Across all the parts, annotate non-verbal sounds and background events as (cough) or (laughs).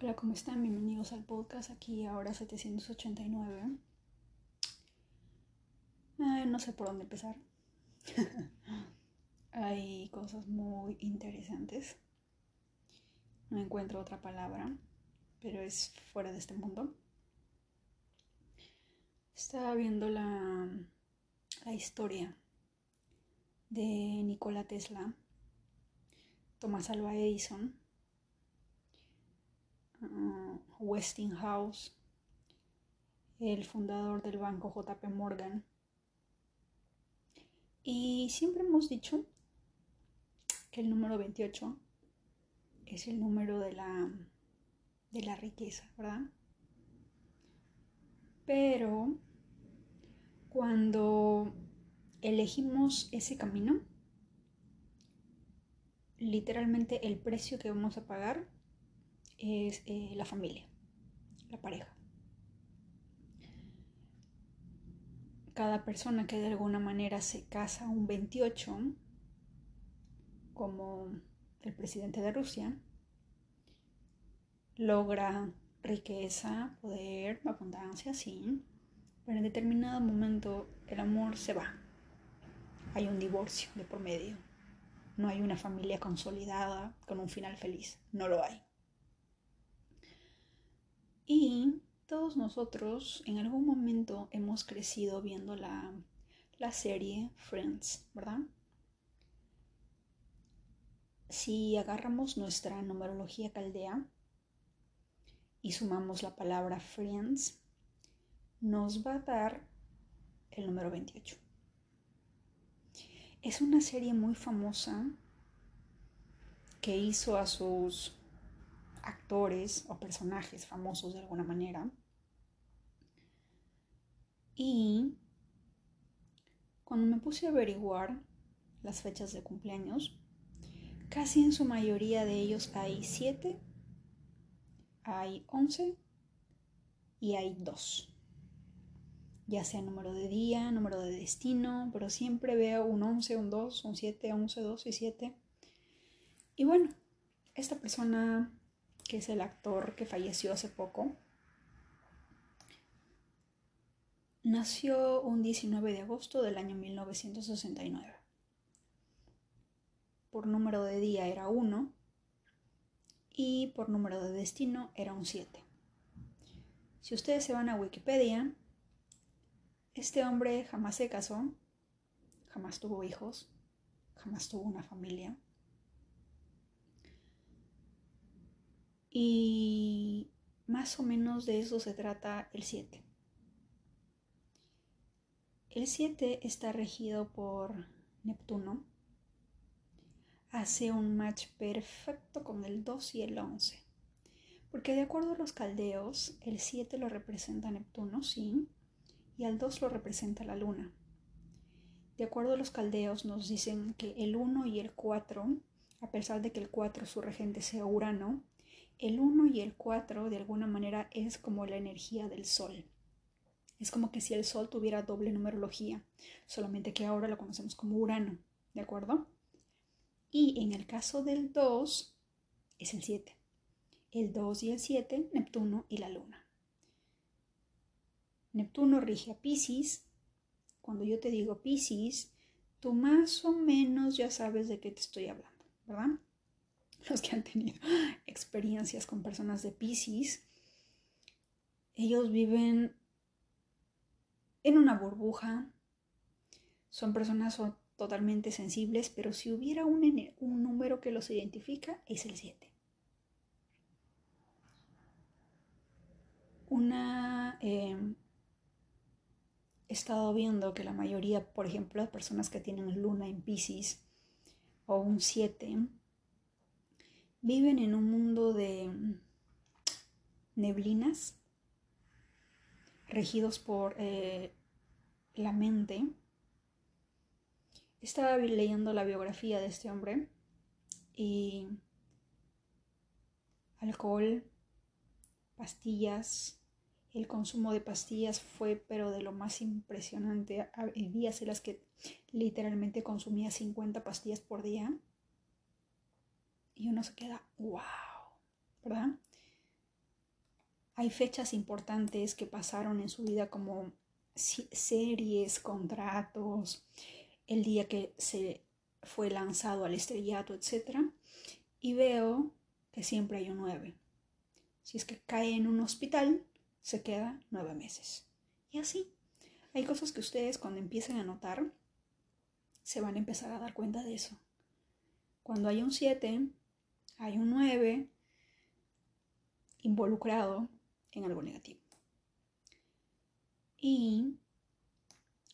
Hola, ¿cómo están? Bienvenidos al podcast aquí ahora 789. no sé por dónde empezar. (laughs) Hay cosas muy interesantes. No encuentro otra palabra, pero es fuera de este mundo. Estaba viendo la, la historia de Nikola Tesla, Thomas Alva Edison Uh, Westinghouse, el fundador del banco JP Morgan. Y siempre hemos dicho que el número 28 es el número de la, de la riqueza, ¿verdad? Pero cuando elegimos ese camino, literalmente el precio que vamos a pagar es eh, la familia, la pareja. Cada persona que de alguna manera se casa un 28, como el presidente de Rusia, logra riqueza, poder, abundancia, sí, pero en determinado momento el amor se va. Hay un divorcio de por medio. No hay una familia consolidada con un final feliz. No lo hay. Y todos nosotros en algún momento hemos crecido viendo la, serie Friends, ¿verdad? Si agarramos nuestra numerología caldea y sumamos la palabra Friends, nos va a dar el número 28. Es una serie muy famosa que hizo a sus actores o personajes famosos de alguna manera. Y cuando me puse a averiguar las fechas de cumpleaños, casi en su mayoría de ellos hay 7, hay 11 y hay 2. Ya sea número de día, número de destino, pero siempre veo un 11, un 2, un 7, 11, 2 y 7. Y bueno, esta persona que es el actor que falleció hace poco, nació un 19 de agosto del año 1969. Por número de día era 1 y por número de destino era un 7. Si ustedes se van a Wikipedia, este hombre jamás se casó, jamás tuvo hijos, jamás tuvo una familia. Y más o menos de eso se trata el 7. El 7 está regido por Neptuno. Hace un match perfecto con el 2 y el 11. Porque de acuerdo a los caldeos, el 7 lo representa Neptuno, sí, y al 2 lo representa la luna. De acuerdo a los caldeos nos dicen que el 1 y el 4, a pesar de que el 4 su regente sea Urano, el 1 y el 4 de alguna manera es como la energía del sol. Es como que si el sol tuviera doble numerología, solamente que ahora lo conocemos como Urano, ¿de acuerdo? Y en el caso del 2 es el 7. El 2 y el 7, Neptuno y la Luna. Neptuno rige a Pisces. Cuando yo te digo Pisces, tú más o menos ya sabes de qué te estoy hablando, ¿verdad? (laughs) los que han tenido experiencias con personas de Pisces, ellos viven en una burbuja, son personas totalmente sensibles, pero si hubiera un, un número que los identifica, es el 7. Una... Em, he estado viendo que la mayoría, por ejemplo, de personas que tienen luna en Pisces o un 7, viven en un mundo de neblinas regidos por eh, la mente. Estaba leyendo la biografía de este hombre y alcohol, pastillas, el consumo de pastillas fue pero de lo más impresionante. Había días en las que literalmente consumía 50 pastillas por día y uno se queda, wow, ¿verdad? hay fechas importantes que pasaron en su vida como series, contratos, el día que se fue lanzado al estrellato, etc. Y veo que siempre hay un 9. Si es que cae en un hospital, se queda nueve meses. Y así. Hay cosas que ustedes cuando empiecen a notar, se van a empezar a dar cuenta de eso. Cuando hay un 7, hay un 9 involucrado en algo negativo. Y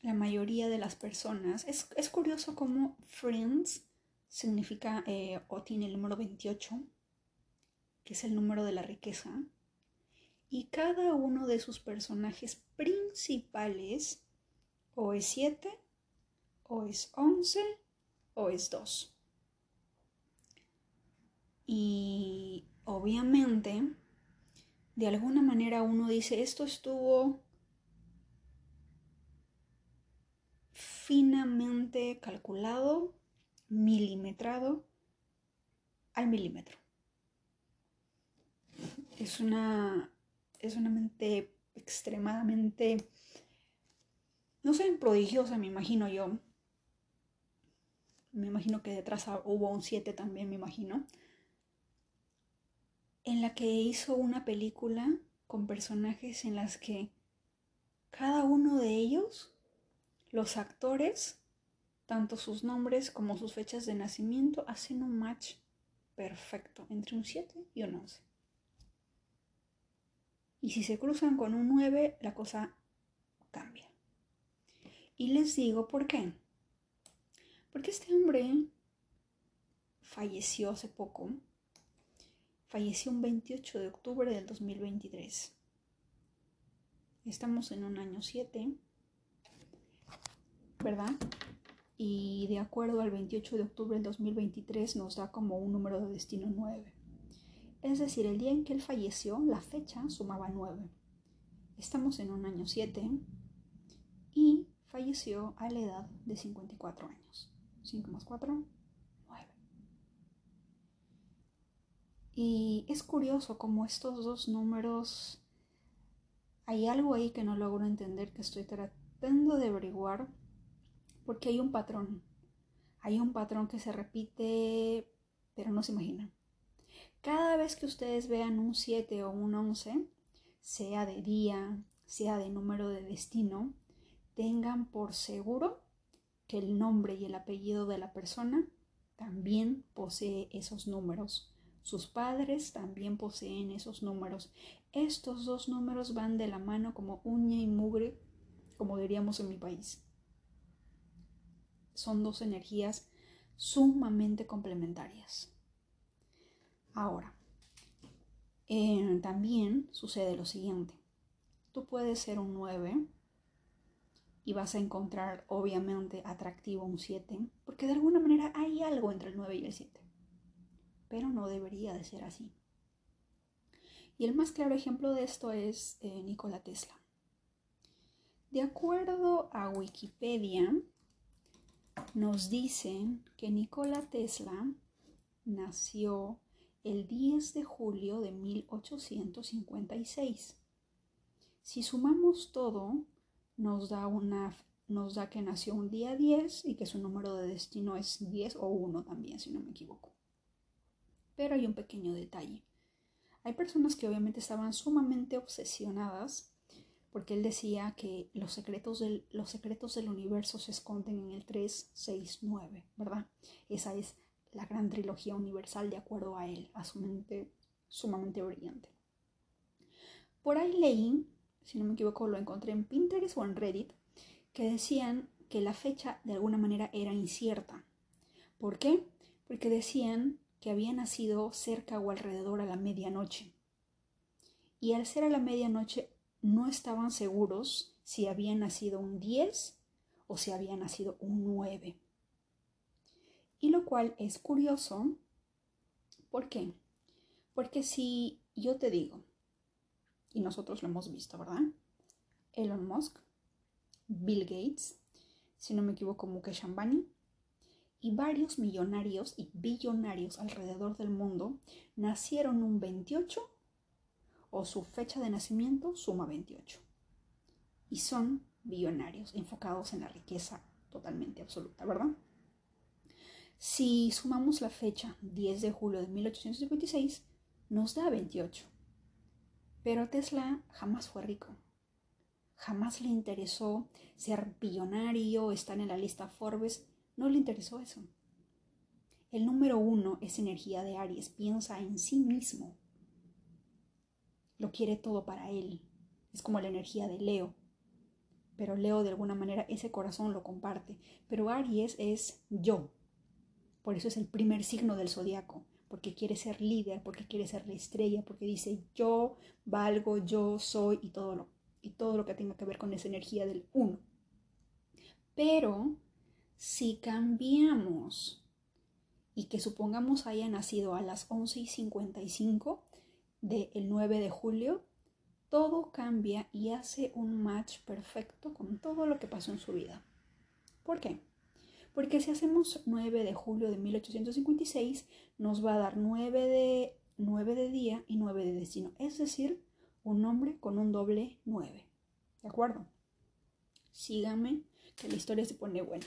la mayoría de las personas, es, curioso cómo Friends significa eh, o tiene el número 28, que es el número de la riqueza, y cada uno de sus personajes principales o es 7, o es 11, o es 2. Y obviamente, de alguna manera uno dice, esto estuvo finamente calculado, milimetrado al milímetro. Es una es una mente extremadamente, no sé, prodigiosa, me imagino yo. Me imagino que detrás hubo un 7 también, me imagino. En la que hizo una película con personajes en las que cada uno de ellos, los actores, tanto sus nombres como sus fechas de nacimiento, hacen un match perfecto entre un 7 y un 11. Y si se cruzan con un 9, la cosa cambia. Y les digo por qué. Porque este hombre falleció hace poco. Falleció un 28 de octubre del 2023. Estamos en un año 7, ¿verdad? Y de acuerdo al 28 de octubre del 2023 nos da como un número de destino 9. Es decir, el día en que él falleció, la fecha sumaba 9. Estamos en un año 7 y falleció a la edad de 54 años. 5 más 4, 9. Y es curioso cómo estos dos números, hay algo ahí que no logro entender, que estoy tratando de averiguar, porque hay un patrón. Hay un patrón que se repite, pero no se imagina. Cada vez que ustedes vean un 7 o un 11, sea de día, sea de número de destino, tengan por seguro que el nombre y el apellido de la persona también posee esos números. Sus padres también poseen esos números. Estos dos números van de la mano como uña y mugre, como diríamos en mi país. Son dos energías sumamente complementarias. Ahora, eh, también sucede lo siguiente. Tú puedes ser un 9 y vas a encontrar obviamente atractivo un 7, porque de alguna manera hay algo entre el 9 y el 7. Pero no debería de ser así. Y el más claro ejemplo de esto es eh, Nikola Tesla. De acuerdo a Wikipedia, nos dicen que Nikola Tesla nació el 10 de julio de 1856. Si sumamos todo, nos da, una, nos da que nació un día 10 y que su número de destino es 10 o 1 también, si no me equivoco. Pero hay un pequeño detalle. Hay personas que obviamente estaban sumamente obsesionadas porque él decía que los secretos del, los secretos del universo se esconden en el 3, 6, 9, ¿verdad? Esa es la gran trilogía universal de acuerdo a él, a su mente sumamente brillante. Por ahí leí, si no me equivoco, lo encontré en Pinterest o en Reddit, que decían que la fecha de alguna manera era incierta. ¿Por qué? Porque decían que había nacido cerca o alrededor a la medianoche. Y al ser a la medianoche no estaban seguros si había nacido un 10 o si había nacido un 9. Y lo cual es curioso. ¿Por qué? Porque si yo te digo, y nosotros lo hemos visto, ¿verdad? Elon Musk, Bill Gates, si no me equivoco, Mukesh Ambani, y varios millonarios y billonarios alrededor del mundo nacieron un 28 o su fecha de nacimiento suma 28. Y son billonarios, enfocados en la riqueza totalmente absoluta, ¿verdad? Si sumamos la fecha 10 de julio de 1856, nos da 28. Pero Tesla jamás fue rico. Jamás le interesó ser billonario, estar en la lista Forbes. No le interesó eso. El número uno es energía de Aries, piensa en sí mismo. Lo quiere todo para él. Es como la energía de Leo. Pero Leo de alguna manera ese corazón lo comparte. Pero Aries es yo. Por eso es el primer signo del zodiaco porque quiere ser líder, porque quiere ser la estrella, porque dice yo valgo, yo soy y todo lo, y todo lo que tenga que ver con esa energía del uno. Pero si cambiamos y que supongamos haya nacido a las 11 y 55 del 9 de julio, todo cambia y hace un match perfecto con todo lo que pasó en su vida. ¿Por qué? Porque si hacemos 9 de julio de 1856, nos va a dar 9 de, 9 de día y 9 de destino. Es decir, un nombre con un doble 9. ¿De acuerdo? Síganme, que la historia se pone buena.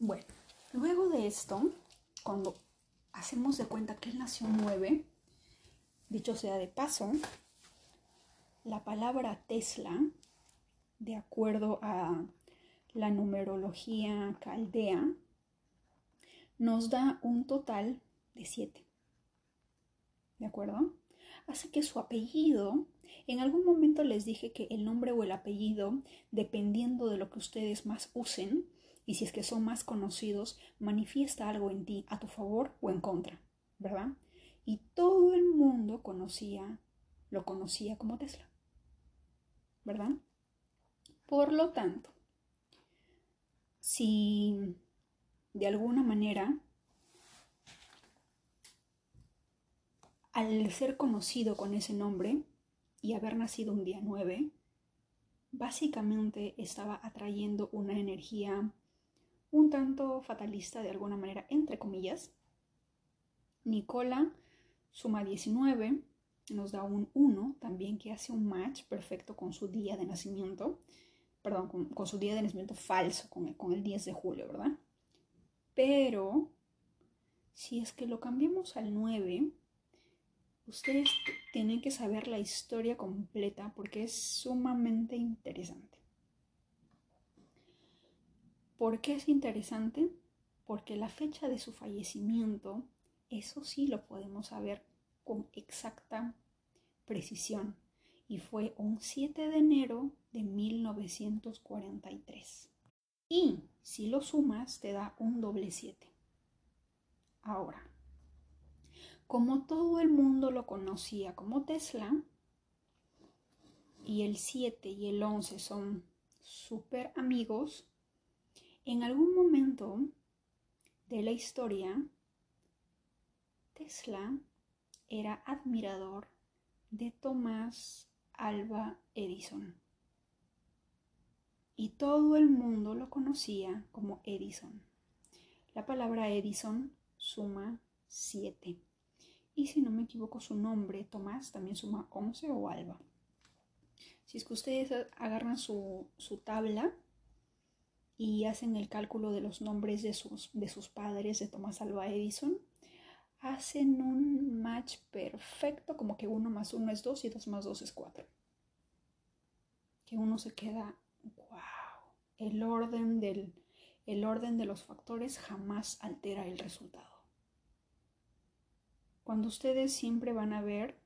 Bueno, luego de esto, cuando hacemos de cuenta que él nació 9, dicho sea de paso, la palabra Tesla, de acuerdo a la numerología caldea, nos da un total de 7. ¿De acuerdo? Así que su apellido, en algún momento les dije que el nombre o el apellido, dependiendo de lo que ustedes más usen, y si es que son más conocidos, manifiesta algo en ti a tu favor o en contra, ¿verdad? Y todo el mundo conocía, lo conocía como Tesla, ¿verdad? Por lo tanto, si de alguna manera al ser conocido con ese nombre y haber nacido un día 9, básicamente estaba atrayendo una energía un tanto fatalista de alguna manera, entre comillas. Nicola suma 19, nos da un 1, también que hace un match perfecto con su día de nacimiento perdón, con, su día de nacimiento falso, con el, con el 10 de julio, ¿verdad? Pero si es que lo cambiamos al 9, ustedes tienen que saber la historia completa porque es sumamente interesante. ¿Por qué es interesante? Porque la fecha de su fallecimiento, eso sí lo podemos saber con exacta precisión y fue un 7 de enero de 1943. Y si lo sumas te da un doble 7. Ahora, como todo el mundo lo conocía como Tesla, y el 7 y el 11 son súper amigos, en algún momento de la historia, Tesla era admirador de Tomás Alba Edison. Y todo el mundo lo conocía como Edison. La palabra Edison suma 7. Y si no me equivoco, su nombre, Tomás, también suma 11 o Alba. Si es que ustedes agarran su, su tabla y hacen el cálculo de los nombres de sus, de sus padres, de Tomás Alba Edison, hacen un match perfecto, como que uno más uno es dos y dos más dos es cuatro. Que uno se queda, wow, el orden, del, el orden de los factores jamás altera el resultado. Cuando ustedes siempre van a ver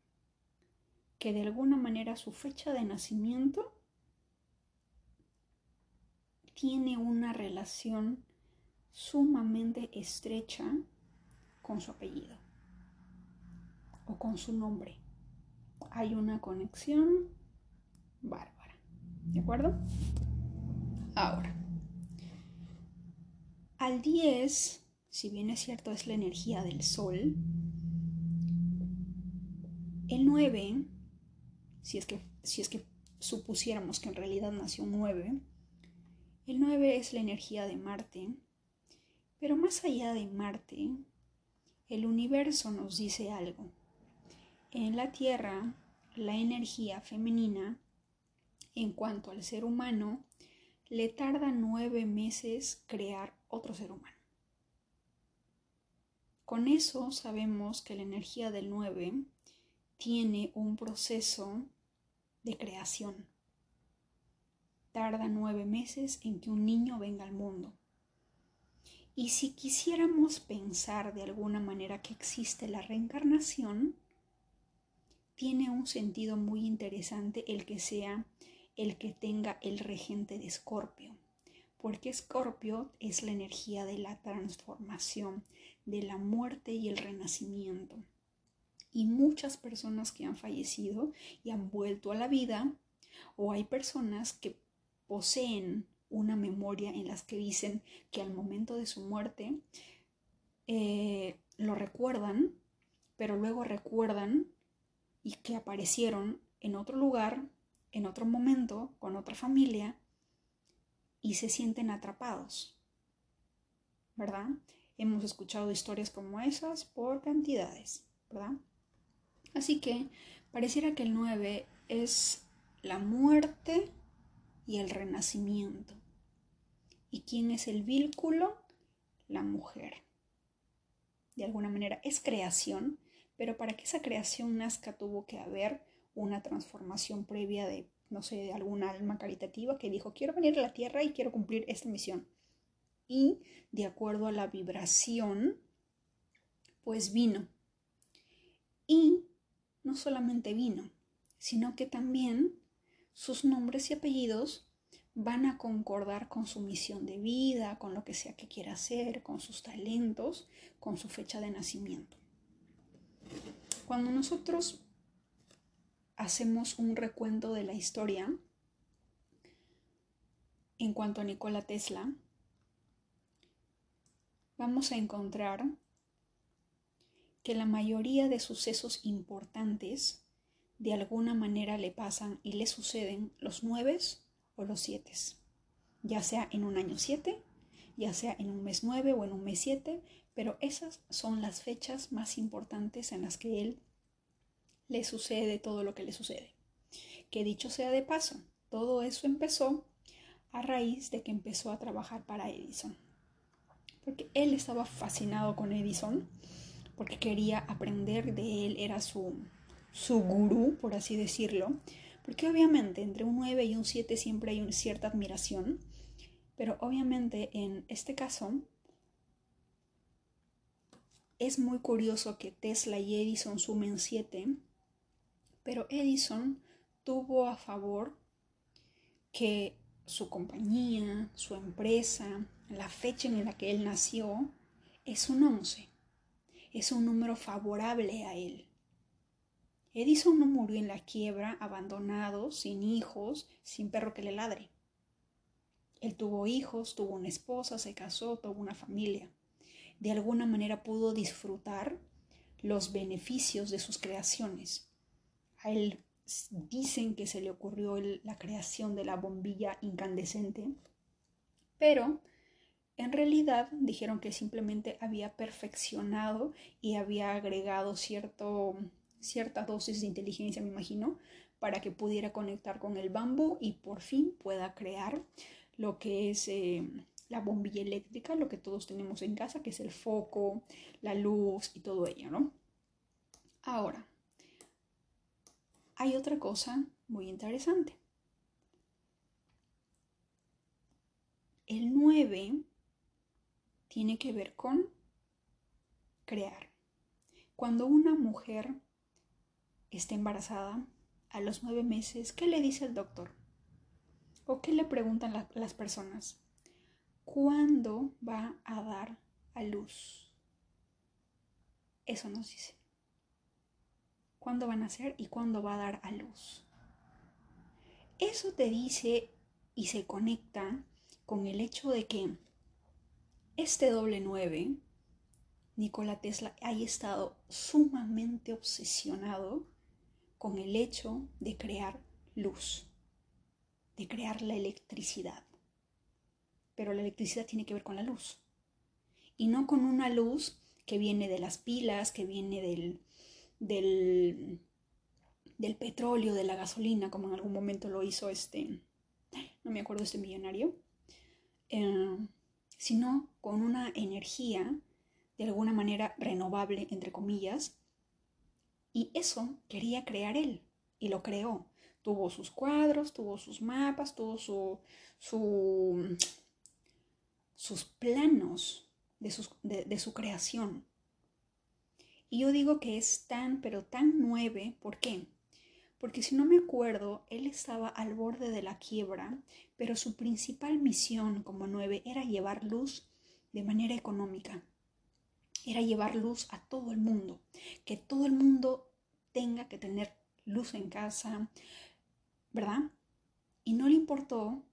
que de alguna manera su fecha de nacimiento tiene una relación sumamente estrecha con su apellido o con su nombre. Hay una conexión bárbara. ¿De acuerdo? Ahora, al 10, si bien es cierto es la energía del sol, el 9, si es que, si es que supusiéramos que en realidad nació un 9, el 9 es la energía de Marte, pero más allá de Marte, el universo nos dice algo. En la Tierra la energía femenina en cuanto al ser humano, le tarda nueve meses crear otro ser humano. Con eso sabemos que la energía del 9 tiene un proceso de creación. Tarda nueve meses en que un niño venga al mundo. Y si quisiéramos pensar de alguna manera que existe la reencarnación, tiene un sentido muy interesante el que sea el que tenga el regente de Escorpio, porque Escorpio es la energía de la transformación, de la muerte y el renacimiento. Y muchas personas que han fallecido y han vuelto a la vida, o hay personas que poseen una memoria en las que dicen que al momento de su muerte eh, lo recuerdan, pero luego recuerdan y que aparecieron en otro lugar, en otro momento, con otra familia, y se sienten atrapados. ¿Verdad? Hemos escuchado historias como esas por cantidades, ¿verdad? Así que pareciera que el 9 es la muerte y el renacimiento. ¿Y quién es el vínculo? La mujer. De alguna manera es creación, pero para que esa creación nazca tuvo que haber una transformación previa de, no sé, de alguna alma caritativa que dijo, quiero venir a la tierra y quiero cumplir esta misión. Y de acuerdo a la vibración, pues vino. Y no solamente vino, sino que también sus nombres y apellidos van a concordar con su misión de vida, con lo que sea que quiera hacer, con sus talentos, con su fecha de nacimiento. Cuando nosotros hacemos un recuento de la historia en cuanto a Nikola Tesla, vamos a encontrar que la mayoría de sucesos importantes de alguna manera le pasan y le suceden los nueve o los siete, ya sea en un año siete, ya sea en un mes nueve o en un mes siete, pero esas son las fechas más importantes en las que él le sucede todo lo que le sucede. Que dicho sea de paso, todo eso empezó a raíz de que empezó a trabajar para Edison. Porque él estaba fascinado con Edison, porque quería aprender de él, era su, su gurú, por así decirlo. Porque obviamente entre un 9 y un 7 siempre hay una cierta admiración, pero obviamente en este caso es muy curioso que Tesla y Edison sumen 7, pero Edison tuvo a favor que su compañía, su empresa, la fecha en la que él nació, es un 11. Es un número favorable a él. Edison no murió en la quiebra, abandonado, sin hijos, sin perro que le ladre. Él tuvo hijos, tuvo una esposa, se casó, tuvo una familia de alguna manera pudo disfrutar los beneficios de sus creaciones. A él dicen que se le ocurrió la creación de la bombilla incandescente, pero en realidad dijeron que simplemente había perfeccionado y había agregado cierto, cierta dosis de inteligencia, me imagino, para que pudiera conectar con el bambú y por fin pueda crear lo que es eh, la bombilla eléctrica, lo que todos tenemos en casa, que es el foco, la luz y todo ello, ¿no? Ahora, hay otra cosa muy interesante. El 9 tiene que ver con crear. Cuando una mujer está embarazada a los nueve meses, ¿qué le dice el doctor? ¿O qué le preguntan las personas? ¿Cuándo va a dar a luz? Eso nos dice. ¿Cuándo van a nacer y cuándo va a dar a luz? Eso te dice y se conecta con el hecho de que este doble 9, Nikola Tesla, haya estado sumamente obsesionado con el hecho de crear luz, de crear la electricidad pero la electricidad tiene que ver con la luz. Y no con una luz que viene de las pilas, que viene del, del, petróleo, de la gasolina, como en algún momento lo hizo este, no me acuerdo este millonario, eh, sino con una energía de alguna manera renovable, entre comillas, y eso quería crear él, y lo creó. Tuvo sus cuadros, tuvo sus mapas, tuvo su, su sus planos de, de su creación. Y yo digo que es tan, pero tan nueve, ¿por qué? Porque si no me acuerdo, él estaba al borde de la quiebra, pero su principal misión como nueve era llevar luz de manera económica. Era llevar luz a todo el mundo, que todo el mundo tenga que tener luz en casa, ¿verdad? Y no le importó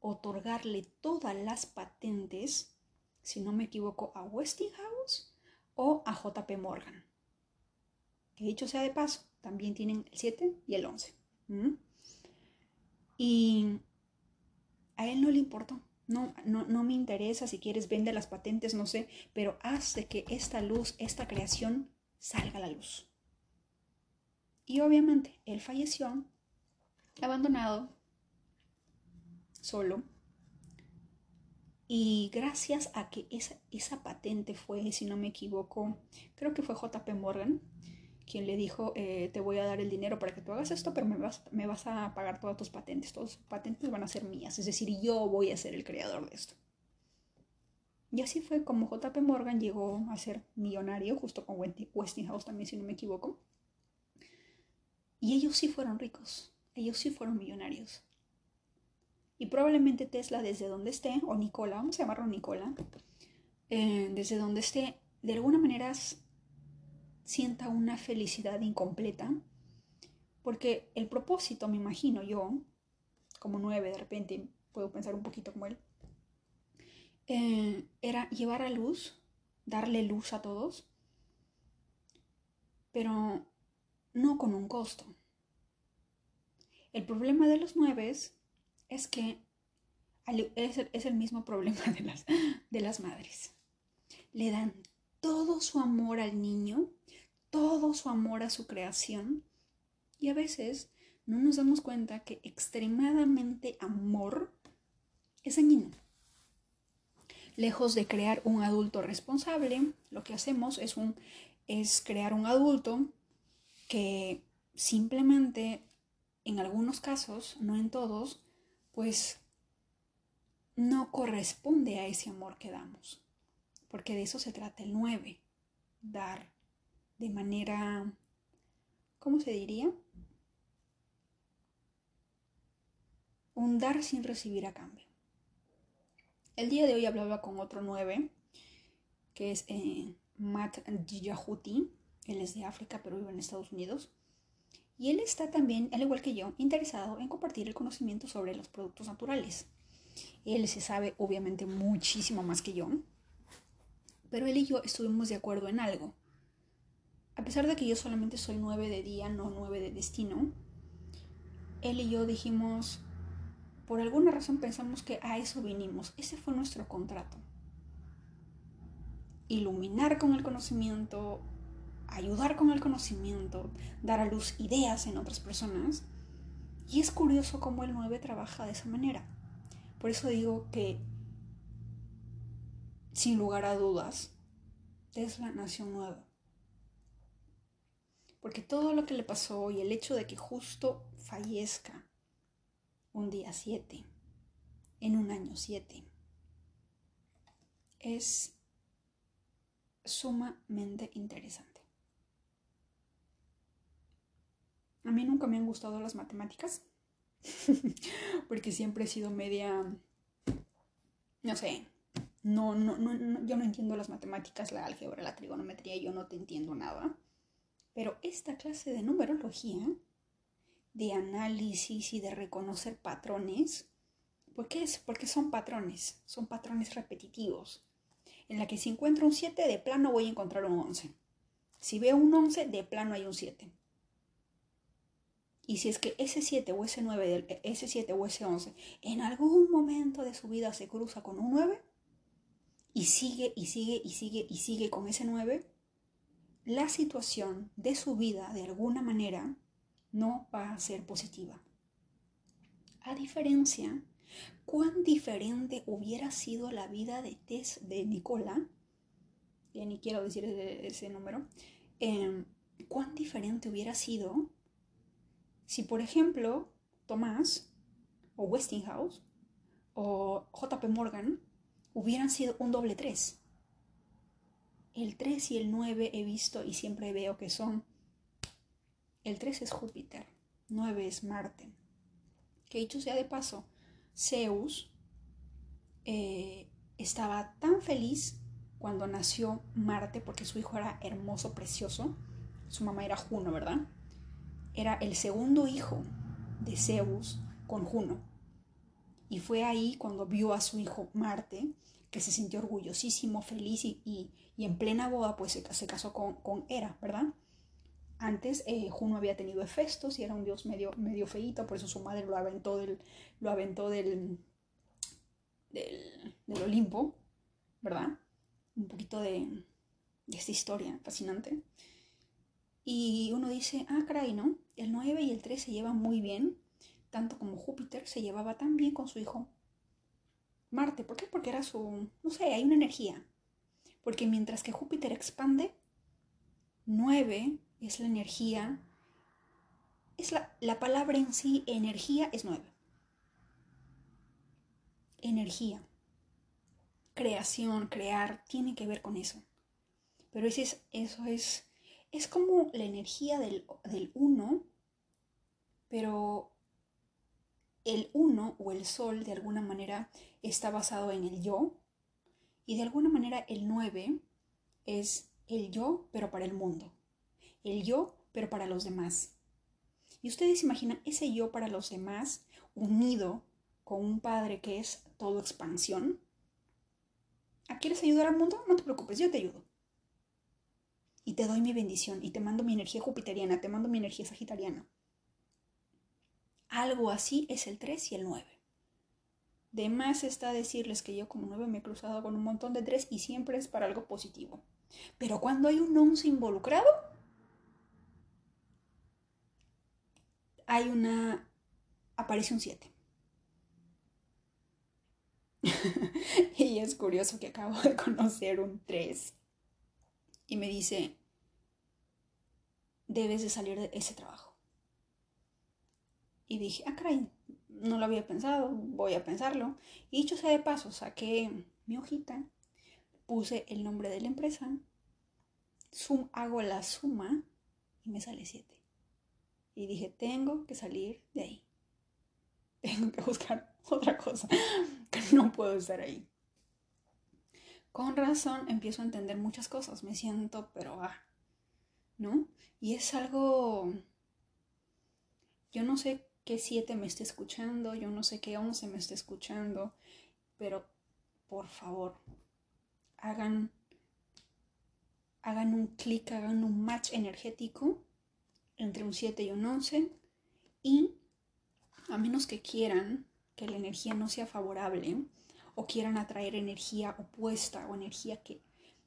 otorgarle todas las patentes, si no me equivoco, a Westinghouse o a JP Morgan. Que dicho sea de paso, también tienen el 7 y el 11. Y a él no le importó. No, no, no, me interesa si quieres vende las patentes, no sé, pero hace que esta luz, esta creación salga a la luz. Y obviamente él falleció, abandonado, solo. Y gracias a que esa, esa patente fue, si no me equivoco, creo que fue JP Morgan, quien le dijo, eh, te voy a dar el dinero para que tú hagas esto, pero me vas, me vas a pagar todas tus patentes, todas tus patentes van a ser mías, es decir, yo voy a ser el creador de esto. Y así fue como JP Morgan llegó a ser millonario, justo con Westinghouse también, si no me equivoco. Y ellos sí fueron ricos, ellos sí fueron millonarios. Y probablemente Tesla, desde donde esté, o Nicola, vamos a llamarlo Nicola, eh, desde donde esté, de alguna manera sienta una felicidad incompleta, porque el propósito, me imagino yo, como nueve, de repente puedo pensar un poquito como él, eh, era llevar a luz, darle luz a todos, pero no con un costo. El problema de los nueve es que es el mismo problema de las, de las madres. Le dan todo su amor al niño, todo su amor a su creación y a veces no nos damos cuenta que extremadamente amor es dañino. Lejos de crear un adulto responsable, lo que hacemos es, un, es crear un adulto que simplemente en algunos casos, no en todos, pues no corresponde a ese amor que damos. Porque de eso se trata el 9, dar de manera, ¿cómo se diría? Un dar sin recibir a cambio. El día de hoy hablaba con otro 9, que es eh, Matt Yahuti, él es de África, pero vive en Estados Unidos. Y él está también, al igual que yo, interesado en compartir el conocimiento sobre los productos naturales. Él se sabe obviamente muchísimo más que yo, pero él y yo estuvimos de acuerdo en algo. A pesar de que yo solamente soy nueve de día, no nueve de destino, él y yo dijimos, por alguna razón pensamos que a eso vinimos, ese fue nuestro contrato. Iluminar con el conocimiento, ayudar con el conocimiento, dar a luz ideas en otras personas. Y es curioso cómo el 9 trabaja de esa manera. Por eso digo que, sin lugar a dudas, Tesla nació nuevo. Porque todo lo que le pasó y el hecho de que justo fallezca un día 7, en un año 7, es sumamente interesante. A mí nunca me han gustado las matemáticas, (laughs) porque siempre he sido media, no sé, no, no, no, yo no entiendo las matemáticas, la álgebra, la trigonometría, yo no te entiendo nada. Pero esta clase de numerología, de análisis y de reconocer patrones, ¿por qué es? Porque son patrones, son patrones repetitivos, en la que si encuentro un 7, de plano voy a encontrar un 11. Si veo un 11, de plano hay un 7. Y si es que ese 7 o ese 9, ese 7 o ese 11 en algún momento de su vida se cruza con un 9 y sigue y sigue y sigue y sigue con ese 9, la situación de su vida de alguna manera no va a ser positiva. A diferencia, cuán diferente hubiera sido la vida de Tess de Nicola, ya ni quiero decir ese, número, em, cuán diferente hubiera sido si, por ejemplo, Tomás o Westinghouse o JP Morgan hubieran sido un doble 3. El 3 y el 9 he visto y siempre veo que son... El 3 es Júpiter, 9 es Marte. Que dicho sea de paso, Zeus eh, estaba tan feliz cuando nació Marte porque su hijo era hermoso, precioso. Su mamá era Juno, ¿verdad? Era el segundo hijo de Zeus con Juno. Y fue ahí cuando vio a su hijo Marte que se sintió orgullosísimo, feliz y, en plena boda pues se, casó con, con, Hera, ¿verdad? Antes eh, Juno había tenido Hefestos y era un dios medio, medio feíto, por eso su madre lo aventó del, lo aventó del, del, Olimpo, ¿verdad? Un poquito de, de esta historia fascinante. Y uno dice, ah, caray, ¿no? El 9 y el 3 se llevan muy bien, tanto como Júpiter se llevaba tan bien con su hijo Marte. ¿Por qué? Porque era su, no sé, hay una energía. Porque mientras que Júpiter expande, 9 es la energía, es la, la palabra en sí, energía es 9. Energía. Creación, crear, tiene que ver con eso. Pero ese es, eso es, es como la energía del, del 1, pero el uno o el sol de alguna manera está basado en el yo y de alguna manera el 9 es el yo pero para el mundo, el yo pero para los demás. Y ustedes imaginan ese yo para los demás unido con un padre que es todo expansión. ¿A quieres ayudar al mundo? No te preocupes, yo te ayudo. Y te doy mi bendición y te mando mi energía jupiteriana, te mando mi energía sagitariana. Algo así es el 3 y el 9. De más está decirles que yo como 9 me he cruzado con un montón de 3 y siempre es para algo positivo. Pero cuando hay un 11 involucrado, hay una... aparece un 7. (laughs) y es curioso que acabo de conocer un 3 y me dice, debes de salir de ese trabajo. Y dije, ah, caray, no lo había pensado, voy a pensarlo. Y dicho sea de paso, saqué mi hojita, puse el nombre de la empresa, zoom, hago la suma y me sale 7. Y dije, tengo que salir de ahí. (laughs) Tengo que buscar otra cosa, (laughs) que no puedo estar ahí. Con razón empiezo a entender muchas cosas, me siento, pero ah, ¿no? Y es algo, yo no sé qué 7 me está escuchando, yo no sé qué 11 me está escuchando, pero por favor, hagan, hagan un clic, hagan un match energético entre un 7 y un 11 y a menos que quieran que la energía no sea favorable o quieran atraer energía opuesta o energía que,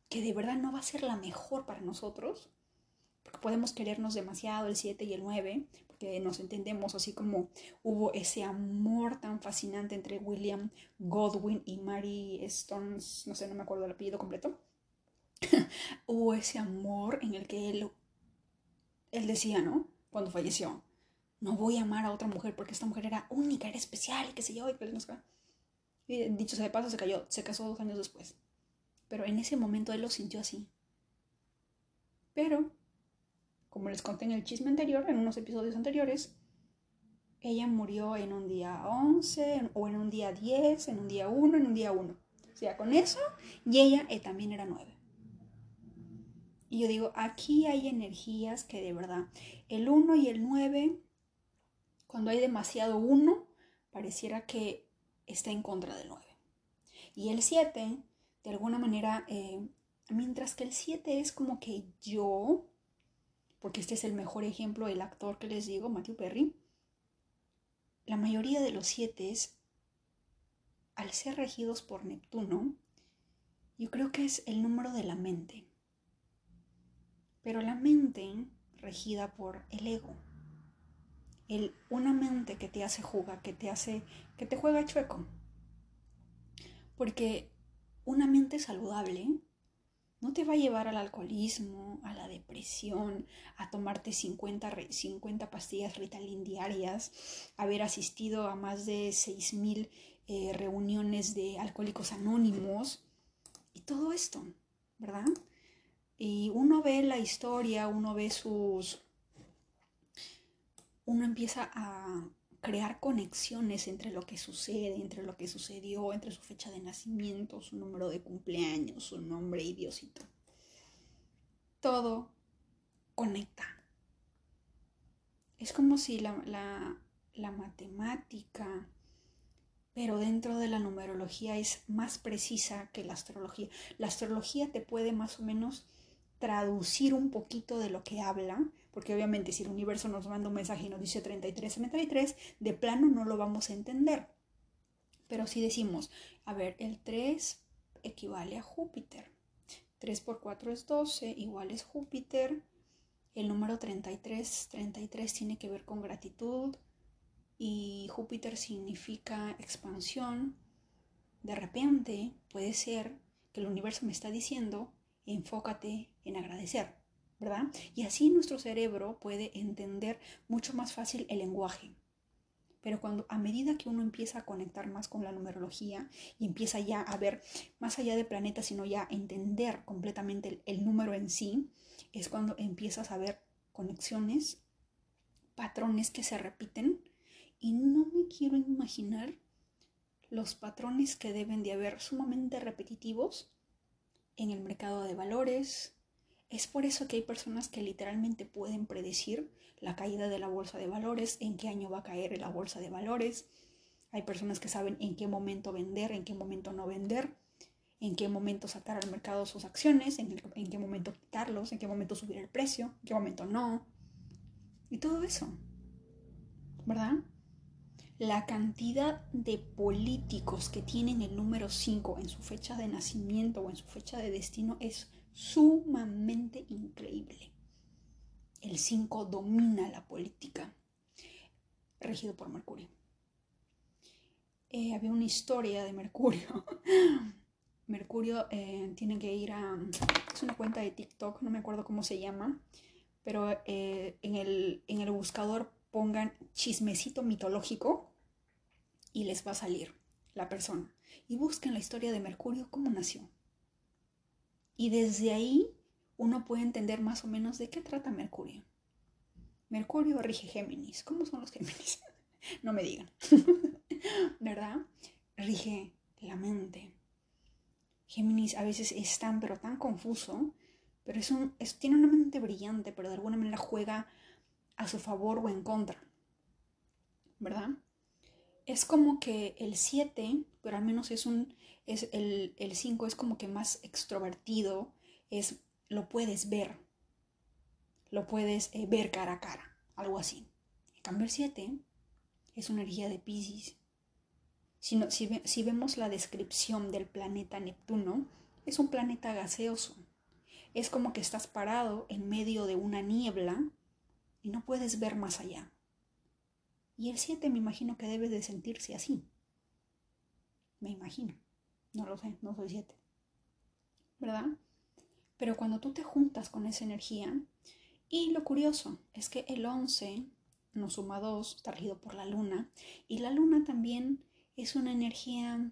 que de verdad no va a ser la mejor para nosotros, podemos querernos demasiado el 7 y el 9, porque nos entendemos así como hubo ese amor tan fascinante entre William Godwin y Mary Stones, no sé, no me acuerdo el apellido completo. (laughs) hubo ese amor en el que él, él decía, ¿no? Cuando falleció, no voy a amar a otra mujer porque esta mujer era única, era especial y qué sé yo, y que no Y dicho sea de paso, se cayó, se casó dos años después. Pero en ese momento él lo sintió así. Pero como les conté en el chisme anterior, en unos episodios anteriores, ella murió en un día 11 o en un día 10, en un día 1, en un día 1. O sea, con eso, y ella eh, también era 9. Y yo digo, aquí hay energías que de verdad, el 1 y el 9, cuando hay demasiado 1, pareciera que está en contra del 9. Y el 7, de alguna manera, eh, mientras que el 7 es como que yo, porque este es el mejor ejemplo del actor que les digo, Matthew Perry, la mayoría de los siete, al ser regidos por Neptuno, yo creo que es el número de la mente. Pero la mente regida por el ego. el, una mente que te hace jugar, que te hace, que te juega chueco. Porque una mente saludable no te va a llevar al alcoholismo, a la depresión, a tomarte 50, 50 pastillas Ritalin diarias, haber asistido a más de 6.000 eh, reuniones de alcohólicos anónimos y todo esto, ¿verdad? Y uno ve la historia, uno ve sus... Uno empieza a crear conexiones entre lo que sucede, entre lo que sucedió, entre su fecha de nacimiento, su número de cumpleaños, su nombre y Diosito. Todo conecta. Es como si la, la matemática, pero dentro de la numerología es más precisa que la astrología. La astrología te puede más o menos traducir un poquito de lo que habla, porque obviamente si el universo nos manda un mensaje y nos dice 33, 33, de plano no lo vamos a entender. Pero si decimos, a ver, el 3 equivale a Júpiter. 3 por 4 es 12, igual es Júpiter. El número 33, 33 tiene que ver con gratitud y Júpiter significa expansión. De repente puede ser que el universo me está diciendo, enfócate en agradecer. Y así nuestro cerebro puede entender mucho más fácil el lenguaje. Pero cuando a medida que uno empieza a conectar más con la numerología y empieza ya a ver más allá de planetas, sino ya a entender completamente el número en sí, es cuando empiezas a ver conexiones, patrones que se repiten y no me quiero imaginar los patrones que deben de haber sumamente repetitivos en el mercado de valores, es por eso que hay personas que literalmente pueden predecir la caída de la bolsa de valores, en qué año va a caer la bolsa de valores. Hay personas que saben en qué momento vender, en qué momento no vender, en qué momento sacar al mercado sus acciones, en, qué momento quitarlos, en qué momento subir el precio, en qué momento no. Y todo eso. ¿Verdad? La cantidad de políticos que tienen el número 5 en su fecha de nacimiento o en su fecha de destino es sumamente increíble. El 5 domina la política, regido por Mercurio. Eh, había una historia de Mercurio. (laughs) Mercurio eh, tiene que ir a... Es una cuenta de TikTok, no me acuerdo cómo se llama, pero eh, en, el, en el buscador pongan chismecito mitológico y les va a salir la persona. Y busquen la historia de Mercurio, cómo nació. Y desde ahí uno puede entender más o menos de qué trata Mercurio. Mercurio rige Géminis. ¿Cómo son los Géminis? (laughs) no me digan. (laughs) ¿Verdad? Rige la mente. Géminis a veces es tan, pero tan confuso, pero es un, tiene una mente brillante, pero de alguna manera juega a su favor o en contra. ¿Verdad? Es como que el 7, pero al menos es un, es el 5 es como que más extrovertido, es, lo puedes ver, lo puedes eh, ver cara a cara, algo así. En cambio el 7 es una energía de Pisces. Si, si, si vemos la descripción del planeta Neptuno, es un planeta gaseoso. Es como que estás parado en medio de una niebla y no puedes ver más allá. Y el 7 me imagino que debe de sentirse así. Me imagino. No lo sé, no soy siete. ¿Verdad? Pero cuando tú te juntas con esa energía, y lo curioso es que el 11 nos suma 2, está por la luna, y la luna también es una energía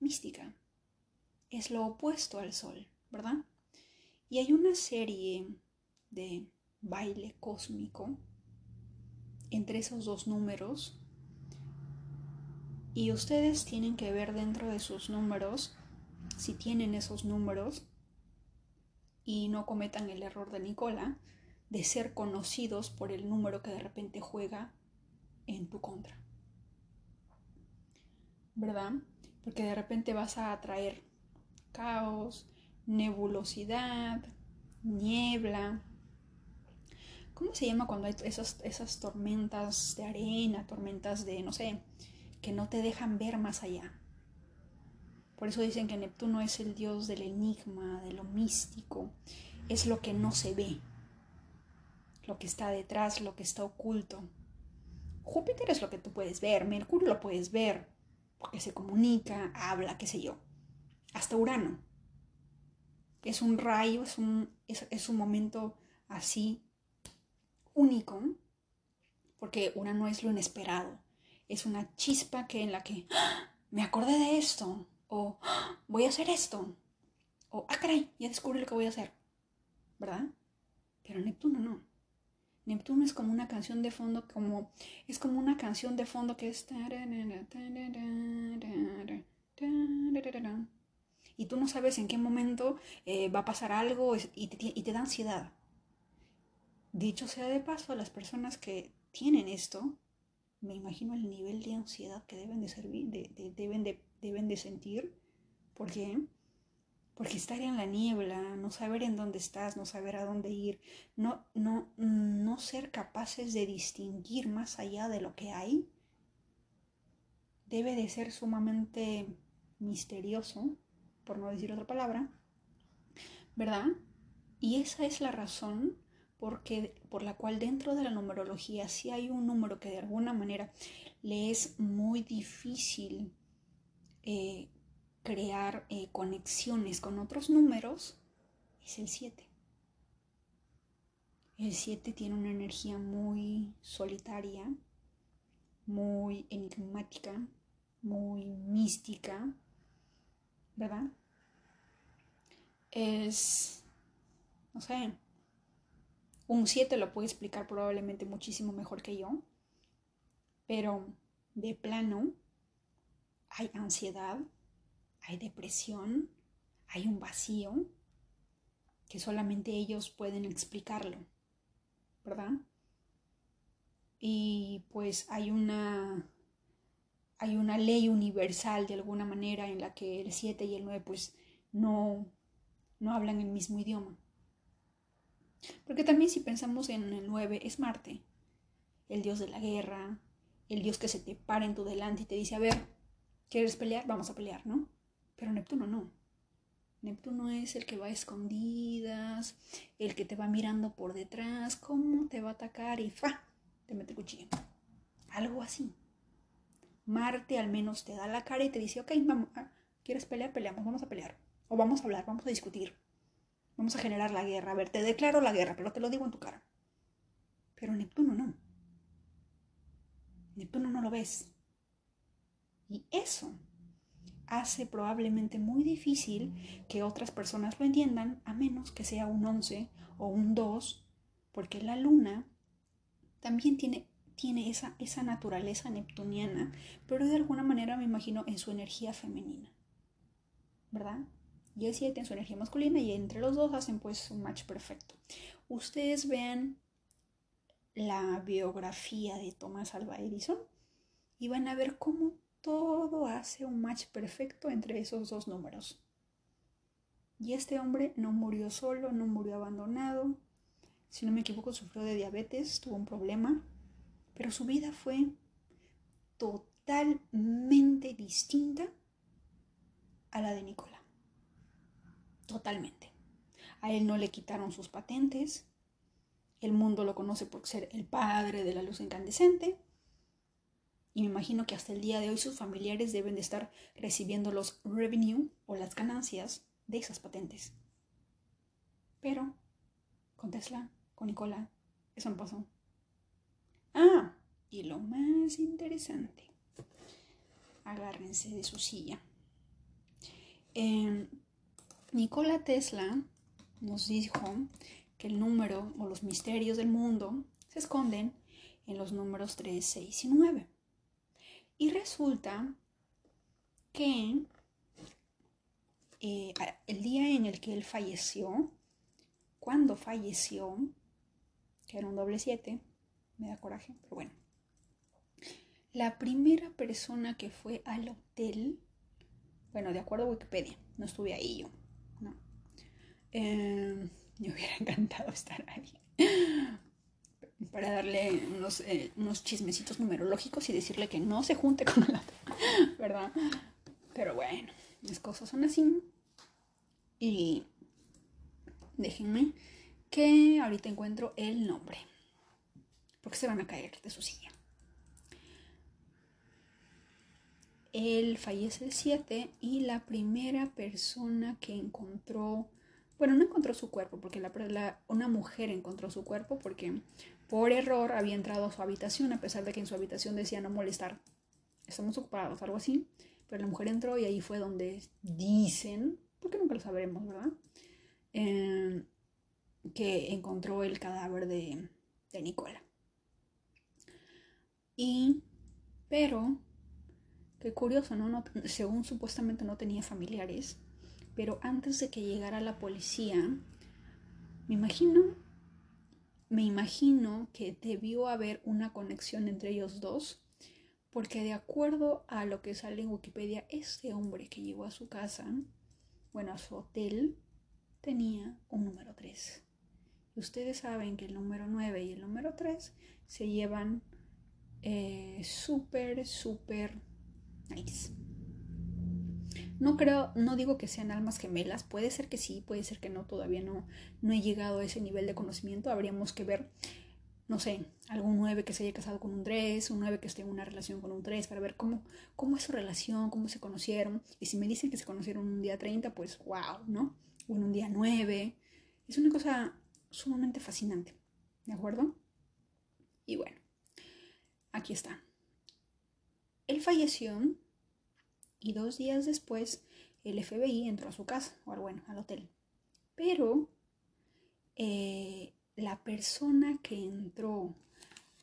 mística, es lo opuesto al sol, ¿verdad? Y hay una serie de baile cósmico entre esos dos números y ustedes tienen que ver dentro de sus números, si tienen esos números, y no cometan el error de Nicola, de ser conocidos por el número que de repente juega en tu contra. ¿Verdad? Porque de repente vas a atraer caos, nebulosidad, niebla. ¿Cómo se llama cuando hay esas, tormentas de arena, tormentas de, no sé, que no te dejan ver más allá. Por eso dicen que Neptuno es el dios del enigma, de lo místico, es lo que no se ve, lo que está detrás, lo que está oculto. Júpiter es lo que tú puedes ver, Mercurio lo puedes ver, porque se comunica, habla, qué sé yo. Hasta Urano. Es un rayo, es un, es, un momento así único, porque Urano es lo inesperado. Es una chispa que en la que ¡ah! me acordé de esto, o ¡ah! voy a hacer esto, o ah, caray, ya descubrí lo que voy a hacer, ¿verdad? Pero Neptuno no. Neptuno es como una canción de fondo, como es como una canción de fondo que es y tú no sabes en qué momento eh, va a pasar algo y te, da ansiedad. Dicho sea de paso, las personas que tienen esto, me imagino el nivel de ansiedad que deben de, servir, deben, de, deben de sentir, porque porque estar en la niebla, no saber en dónde estás, no saber a dónde ir, no, no, no ser capaces de distinguir más allá de lo que hay, debe de ser sumamente misterioso, por no decir otra palabra, ¿verdad? Y esa es la razón porque, por la cual dentro de la numerología, si hay un número que de alguna manera le es muy difícil eh, crear eh, conexiones con otros números es el 7. El 7 tiene una energía muy solitaria, muy enigmática, muy mística, ¿verdad? Es, no sé, un 7 lo puede explicar probablemente muchísimo mejor que yo, pero de plano hay ansiedad, hay depresión, hay un vacío que solamente ellos pueden explicarlo, ¿verdad? Y pues hay una hay una ley universal de alguna manera en la que el 7 y el 9 pues no, no hablan el mismo idioma. Porque también si pensamos en el 9 es Marte, el dios de la guerra, el dios que se te para en tu delante y te dice, a ver, ¿quieres pelear? Vamos a pelear, ¿no? Pero Neptuno no. Neptuno es el que va a escondidas, el que te va mirando por detrás, cómo te va a atacar y ¡fa! te mete cuchillo. Algo así. Marte al menos te da la cara y te dice, ok, vamos, ah, ¿quieres pelear? Peleamos, vamos a pelear. O vamos a hablar, vamos a discutir. Vamos a generar la guerra. A ver, te declaro la guerra, pero te lo digo en tu cara. Pero Neptuno no. Neptuno no lo ves. Y eso hace probablemente muy difícil que otras personas lo entiendan, a menos que sea un 11 o un 2, porque la luna también tiene, tiene esa, esa naturaleza neptuniana, pero de alguna manera me imagino en su energía femenina, ¿verdad? Y el 7 en su energía masculina y entre los dos hacen pues un match perfecto. Ustedes vean la biografía de Thomas Alva Edison y van a ver cómo todo hace un match perfecto entre esos dos números. Y este hombre no murió solo, no murió abandonado. Si no me equivoco, sufrió de diabetes, tuvo un problema, pero su vida fue totalmente distinta a la de Nicola. Totalmente. A él no le quitaron sus patentes. El mundo lo conoce por ser el padre de la luz incandescente. Y me imagino que hasta el día de hoy sus familiares deben de estar recibiendo los revenue o las ganancias de esas patentes. Pero con Tesla, con Nicola, eso no pasó. Ah, y lo más interesante, agárrense de su silla. Eh, Nikola Tesla nos dijo que el número o los misterios del mundo se esconden en los números 3, 6 y 9. Y resulta que eh, el día en el que él falleció, cuando falleció, que era un doble 7, me da coraje, pero bueno. La primera persona que fue al hotel, bueno, de acuerdo a Wikipedia, no estuve ahí yo. Eh, me hubiera (laughs) encantado estar ahí para darle eh, unos, chismecitos numerológicos y decirle que no se junte con la (laughs) ¿verdad? Pero bueno, las cosas son así. Y déjenme que ahorita encuentro el nombre. Porque se van a caer de su silla. él fallece el 7 y la primera persona que encontró, bueno, no encontró su cuerpo, porque la, una mujer encontró su cuerpo porque por error había entrado a su habitación, a pesar de que en su habitación decía no molestar, estamos ocupados, algo así. Pero la mujer entró y ahí fue donde dicen, porque nunca lo sabremos, ¿verdad? Em, que encontró el cadáver de, de Nicola. Y, pero, qué curioso, ¿no? ¿no? Según supuestamente no tenía familiares, pero antes de que llegara la policía, me imagino, me imagino que debió haber una conexión entre ellos dos, porque de acuerdo a lo que sale en Wikipedia, este hombre que llegó a su casa, bueno, a su hotel, tenía un número 3. Y ustedes saben que el número 9 y el número 3 se llevan eh, súper, súper nice. No creo, no digo que sean almas gemelas, puede ser que sí, puede ser que no, todavía no, no he llegado a ese nivel de conocimiento, habríamos que ver, no sé, algún 9 que se haya casado con un 3, un 9 que esté en una relación con un 3, para ver cómo, cómo es su relación, cómo se conocieron, y si me dicen que se conocieron un día 30, pues wow, ¿no? O en un día 9, es una cosa sumamente fascinante, ¿de acuerdo? Y bueno, aquí está. Él falleció y dos días después el FBI entró a su casa, o bueno, al hotel. Pero eh, la persona que entró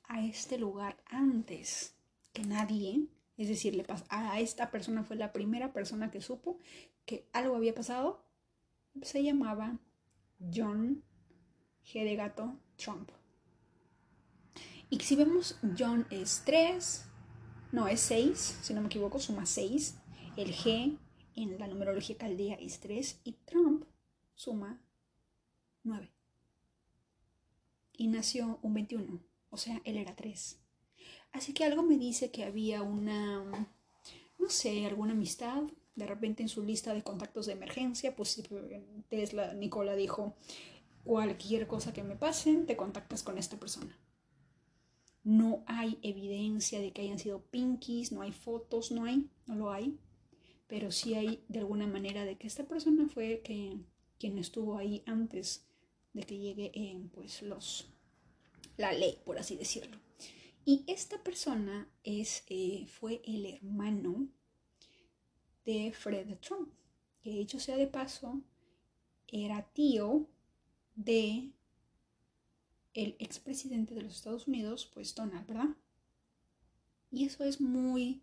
a este lugar antes que nadie, es decir, a esta persona fue la primera persona que supo que algo había pasado, se llamaba John G de gato Trump. Y si vemos, John es 3, no, es 6, si no me equivoco, suma 6. El G en la numerología caldea es 3 y Trump suma 9. Y nació un 21, o sea, él era 3. Así que algo me dice que había una, no sé, alguna amistad. De repente en su lista de contactos de emergencia, pues Tesla, Nicola dijo, cualquier cosa que me pase, te contactas con esta persona. No hay evidencia de que hayan sido pinkies, no hay fotos, no hay, no lo hay, pero sí hay de alguna manera de que esta persona fue que, quien estuvo ahí antes de que llegue en pues los la ley, por así decirlo. Y esta persona es, eh, fue el hermano de Fred Trump, que dicho sea de paso, era tío de el expresidente de los Estados Unidos, pues Donald, ¿verdad? Y eso es muy,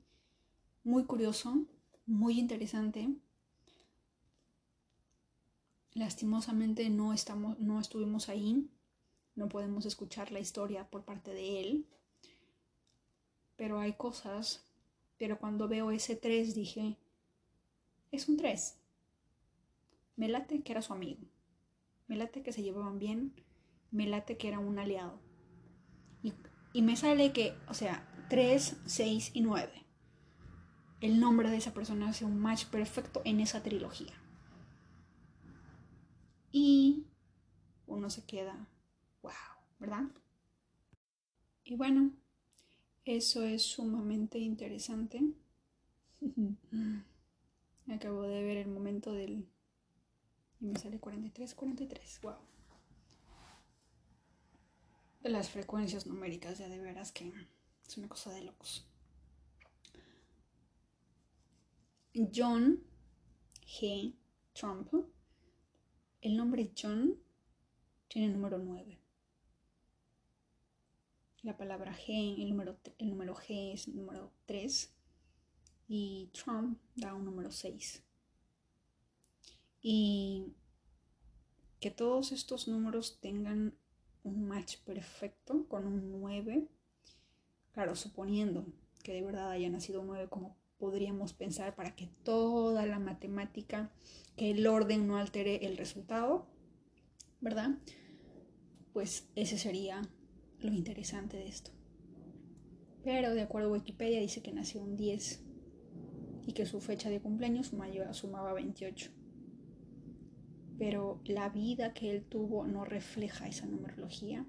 muy curioso, muy interesante. Lastimosamente no, estamos, no estuvimos ahí, no podemos escuchar la historia por parte de él, pero hay cosas, pero cuando veo ese 3 dije, es un 3. Me late que era su amigo, me late que se llevaban bien, me late que era un aliado. Y, me sale que, o sea, 3, 6 y 9. El nombre de esa persona hace un match perfecto en esa trilogía. Y uno se queda, wow, ¿verdad? Y bueno, eso es sumamente interesante. (laughs) Acabo de ver el momento del... Y me sale 43, 43, wow las frecuencias numéricas, ya de veras que es una cosa de locos. John G. Trump. El nombre John tiene número 9. La palabra G, el número, el número G es el número 3 y Trump da un número 6. Y que todos estos números tengan un match perfecto con un 9. Claro, suponiendo que de verdad haya nacido un 9 como podríamos pensar para que toda la matemática, que el orden no altere el resultado, ¿verdad? Pues ese sería lo interesante de esto. Pero de acuerdo a Wikipedia dice que nació un 10 y que su fecha de cumpleaños sumaba 28 pero la vida que él tuvo no refleja esa numerología,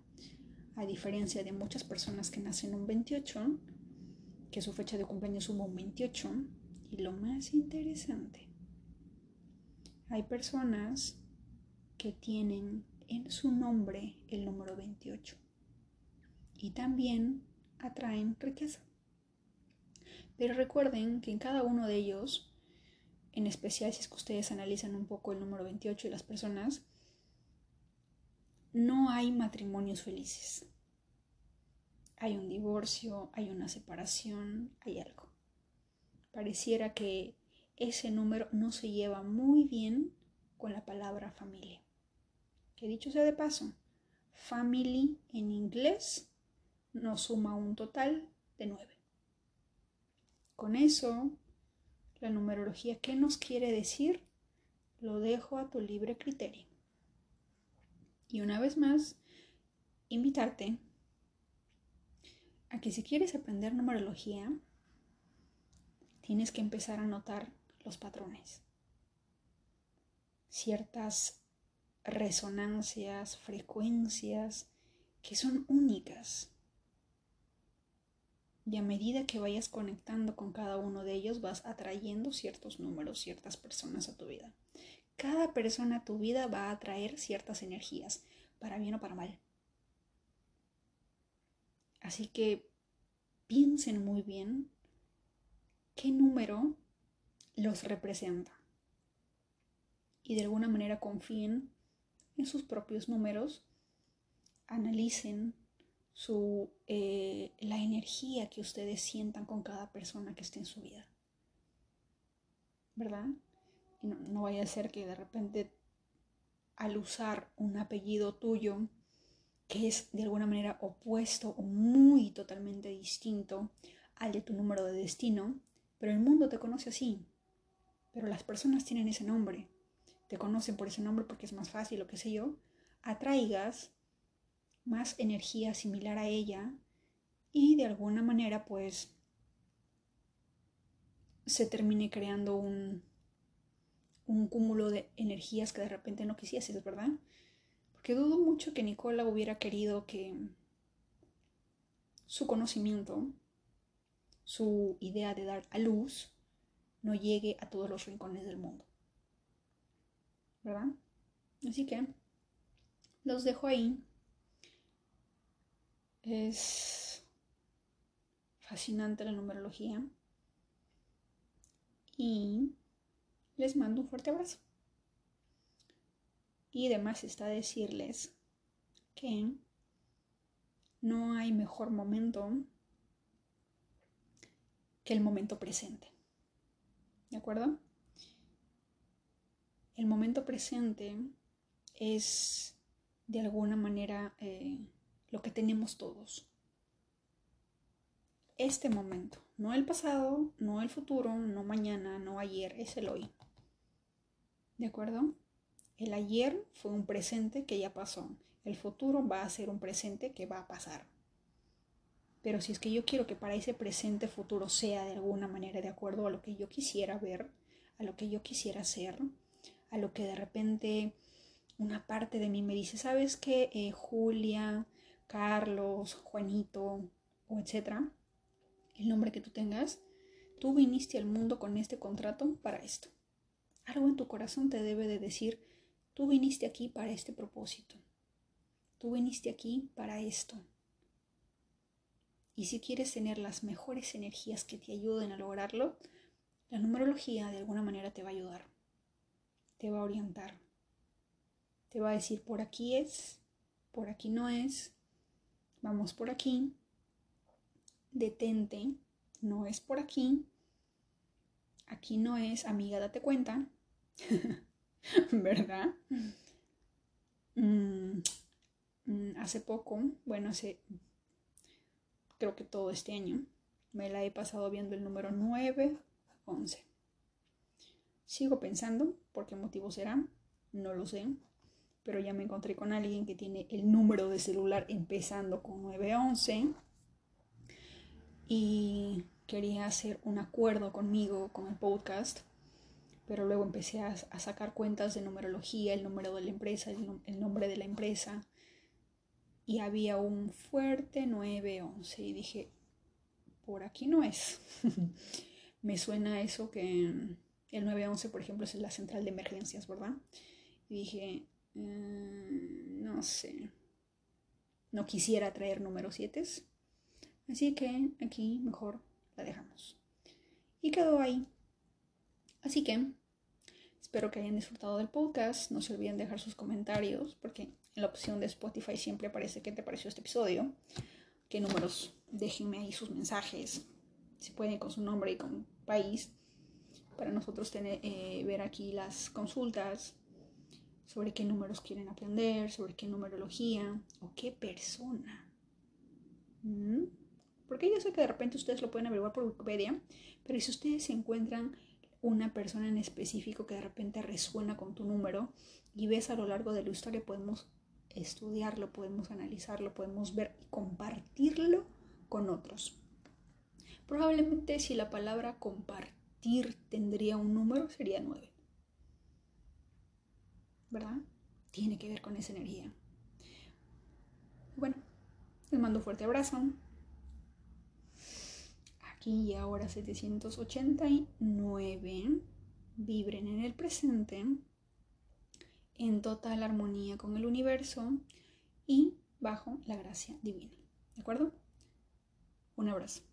a diferencia de muchas personas que nacen un 28, que su fecha de cumpleaños suma un 28, Y lo más interesante, hay personas que tienen en su nombre el número 28 y también atraen riqueza. Pero recuerden que en cada uno de ellos, en especial si es que ustedes analizan un poco el número 28 y las personas, no hay matrimonios felices. Hay un divorcio, hay una separación, hay algo. Pareciera que ese número no se lleva muy bien con la palabra familia. Que dicho sea de paso, family en inglés nos suma un total de 9. Con eso, la numerología, ¿qué nos quiere decir? Lo dejo a tu libre criterio. Y una vez más, invitarte a que si quieres aprender numerología, tienes que empezar a notar los patrones. Ciertas resonancias, frecuencias que son únicas. Y a medida que vayas conectando con cada uno de ellos, vas atrayendo ciertos números, ciertas personas a tu vida. Cada persona a tu vida va a atraer ciertas energías, para bien o para mal. Así que piensen muy bien qué número los representa. Y de alguna manera confíen en sus propios números, analicen su, eh, la energía que ustedes sientan con cada persona que esté en su vida. ¿Verdad? no, no vaya a ser que de repente al usar un apellido tuyo que es de alguna manera opuesto o muy totalmente distinto al de tu número de destino, pero el mundo te conoce así, pero las personas tienen ese nombre, te conocen por ese nombre porque es más fácil, lo que sé yo, atraigas más energía similar a ella y de alguna manera pues se termine creando un, un cúmulo de energías que de repente no quisieses, ¿verdad? Porque dudo mucho que Nicola hubiera querido que su conocimiento, su idea de dar a luz, no llegue a todos los rincones del mundo. ¿Verdad? Así que los dejo ahí. Es fascinante la numerología. Y les mando un fuerte abrazo. Y además está decirles que no hay mejor momento que el momento presente. ¿De acuerdo? El momento presente es de alguna manera eh, lo que tenemos todos. Este momento, no el pasado, no el futuro, no mañana, no ayer, es el hoy. ¿De acuerdo? El ayer fue un presente que ya pasó. El futuro va a ser un presente que va a pasar. Pero si es que yo quiero que para ese presente futuro sea de alguna manera de acuerdo a lo que yo quisiera ver, a lo que yo quisiera hacer, a lo que de repente una parte de mí me dice, ¿sabes qué? Eh, Julia, Carlos, Juanito, o etcétera, el nombre que tú tengas, tú viniste al mundo con este contrato para esto. Algo en tu corazón te debe de decir, tú viniste aquí para este propósito. Tú viniste aquí para esto. Y si quieres tener las mejores energías que te ayuden a lograrlo, la numerología de alguna manera te va a ayudar. Te va a orientar. Te va a decir, por aquí es, por aquí no es, vamos por aquí, detente, no es por aquí, aquí no es, amiga, date cuenta, (laughs) (laughs) ¿verdad? Mm, mm, hace poco, bueno, hace creo que todo este año, me la he pasado viendo el número 9, 11. Sigo pensando, ¿por qué motivo será? No lo sé, pero ya me encontré con alguien que tiene el número de celular empezando con 911 y quería hacer un acuerdo conmigo con el podcast pero luego empecé a, sacar cuentas de numerología, el número de la empresa, el, nombre de la empresa, y había un fuerte 911 y dije, por aquí no es. (laughs) me suena eso que el 911, por ejemplo, es la central de emergencias, ¿verdad? Y dije, mm, no sé, no quisiera traer número 7. Así que aquí mejor la dejamos. Y quedó ahí. Así que espero que hayan disfrutado del podcast. No se olviden dejar sus comentarios porque en la opción de Spotify siempre aparece qué te pareció este episodio. Qué números. Déjenme ahí sus mensajes. Si pueden con su nombre y con país. Para nosotros tener, eh, ver aquí las consultas sobre qué números quieren aprender, sobre qué numerología o qué persona. ¿Mm? Porque yo sé que de repente ustedes lo pueden averiguar por Wikipedia, pero si ustedes se encuentran una persona en específico que de repente resuena con tu número y ves a lo largo de la historia, podemos estudiarlo, podemos analizarlo, podemos ver y compartirlo con otros. Probablemente si la palabra compartir tendría un número, sería 9. ¿verdad? Tiene que ver con esa energía. Bueno, les mando un fuerte abrazo. Aquí y ahora 789. Vibren en el presente, en total armonía con el universo y bajo la gracia divina. ¿De acuerdo? Un abrazo.